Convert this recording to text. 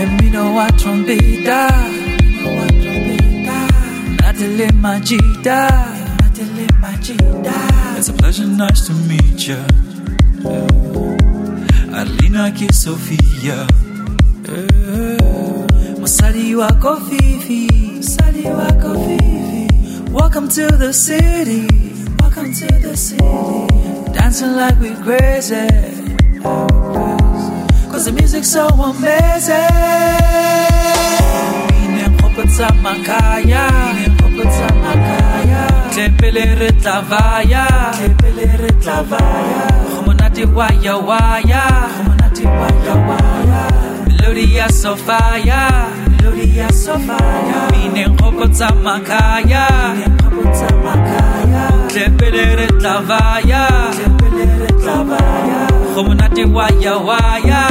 Emino wa trombeta, emino wa trombeta. Natalie Majida, Natalie Majida. It's a pleasure, nice to meet ya. Alina ki Sophia. Masadi wako Fifi, Masadi wako Fifi. Welcome to the city, welcome to the city. Dancing like we crazy. The music's so amazing. Makaya, makaya. Tlepele re tla vaya, tlepele re tla vaya. Go monate waya waya, waya waya. Melodi ya Sophia. Inenkhopetsa makaya, makaya. Tlepele re tla vaya, tlepele re tla vaya. Go monate waya waya,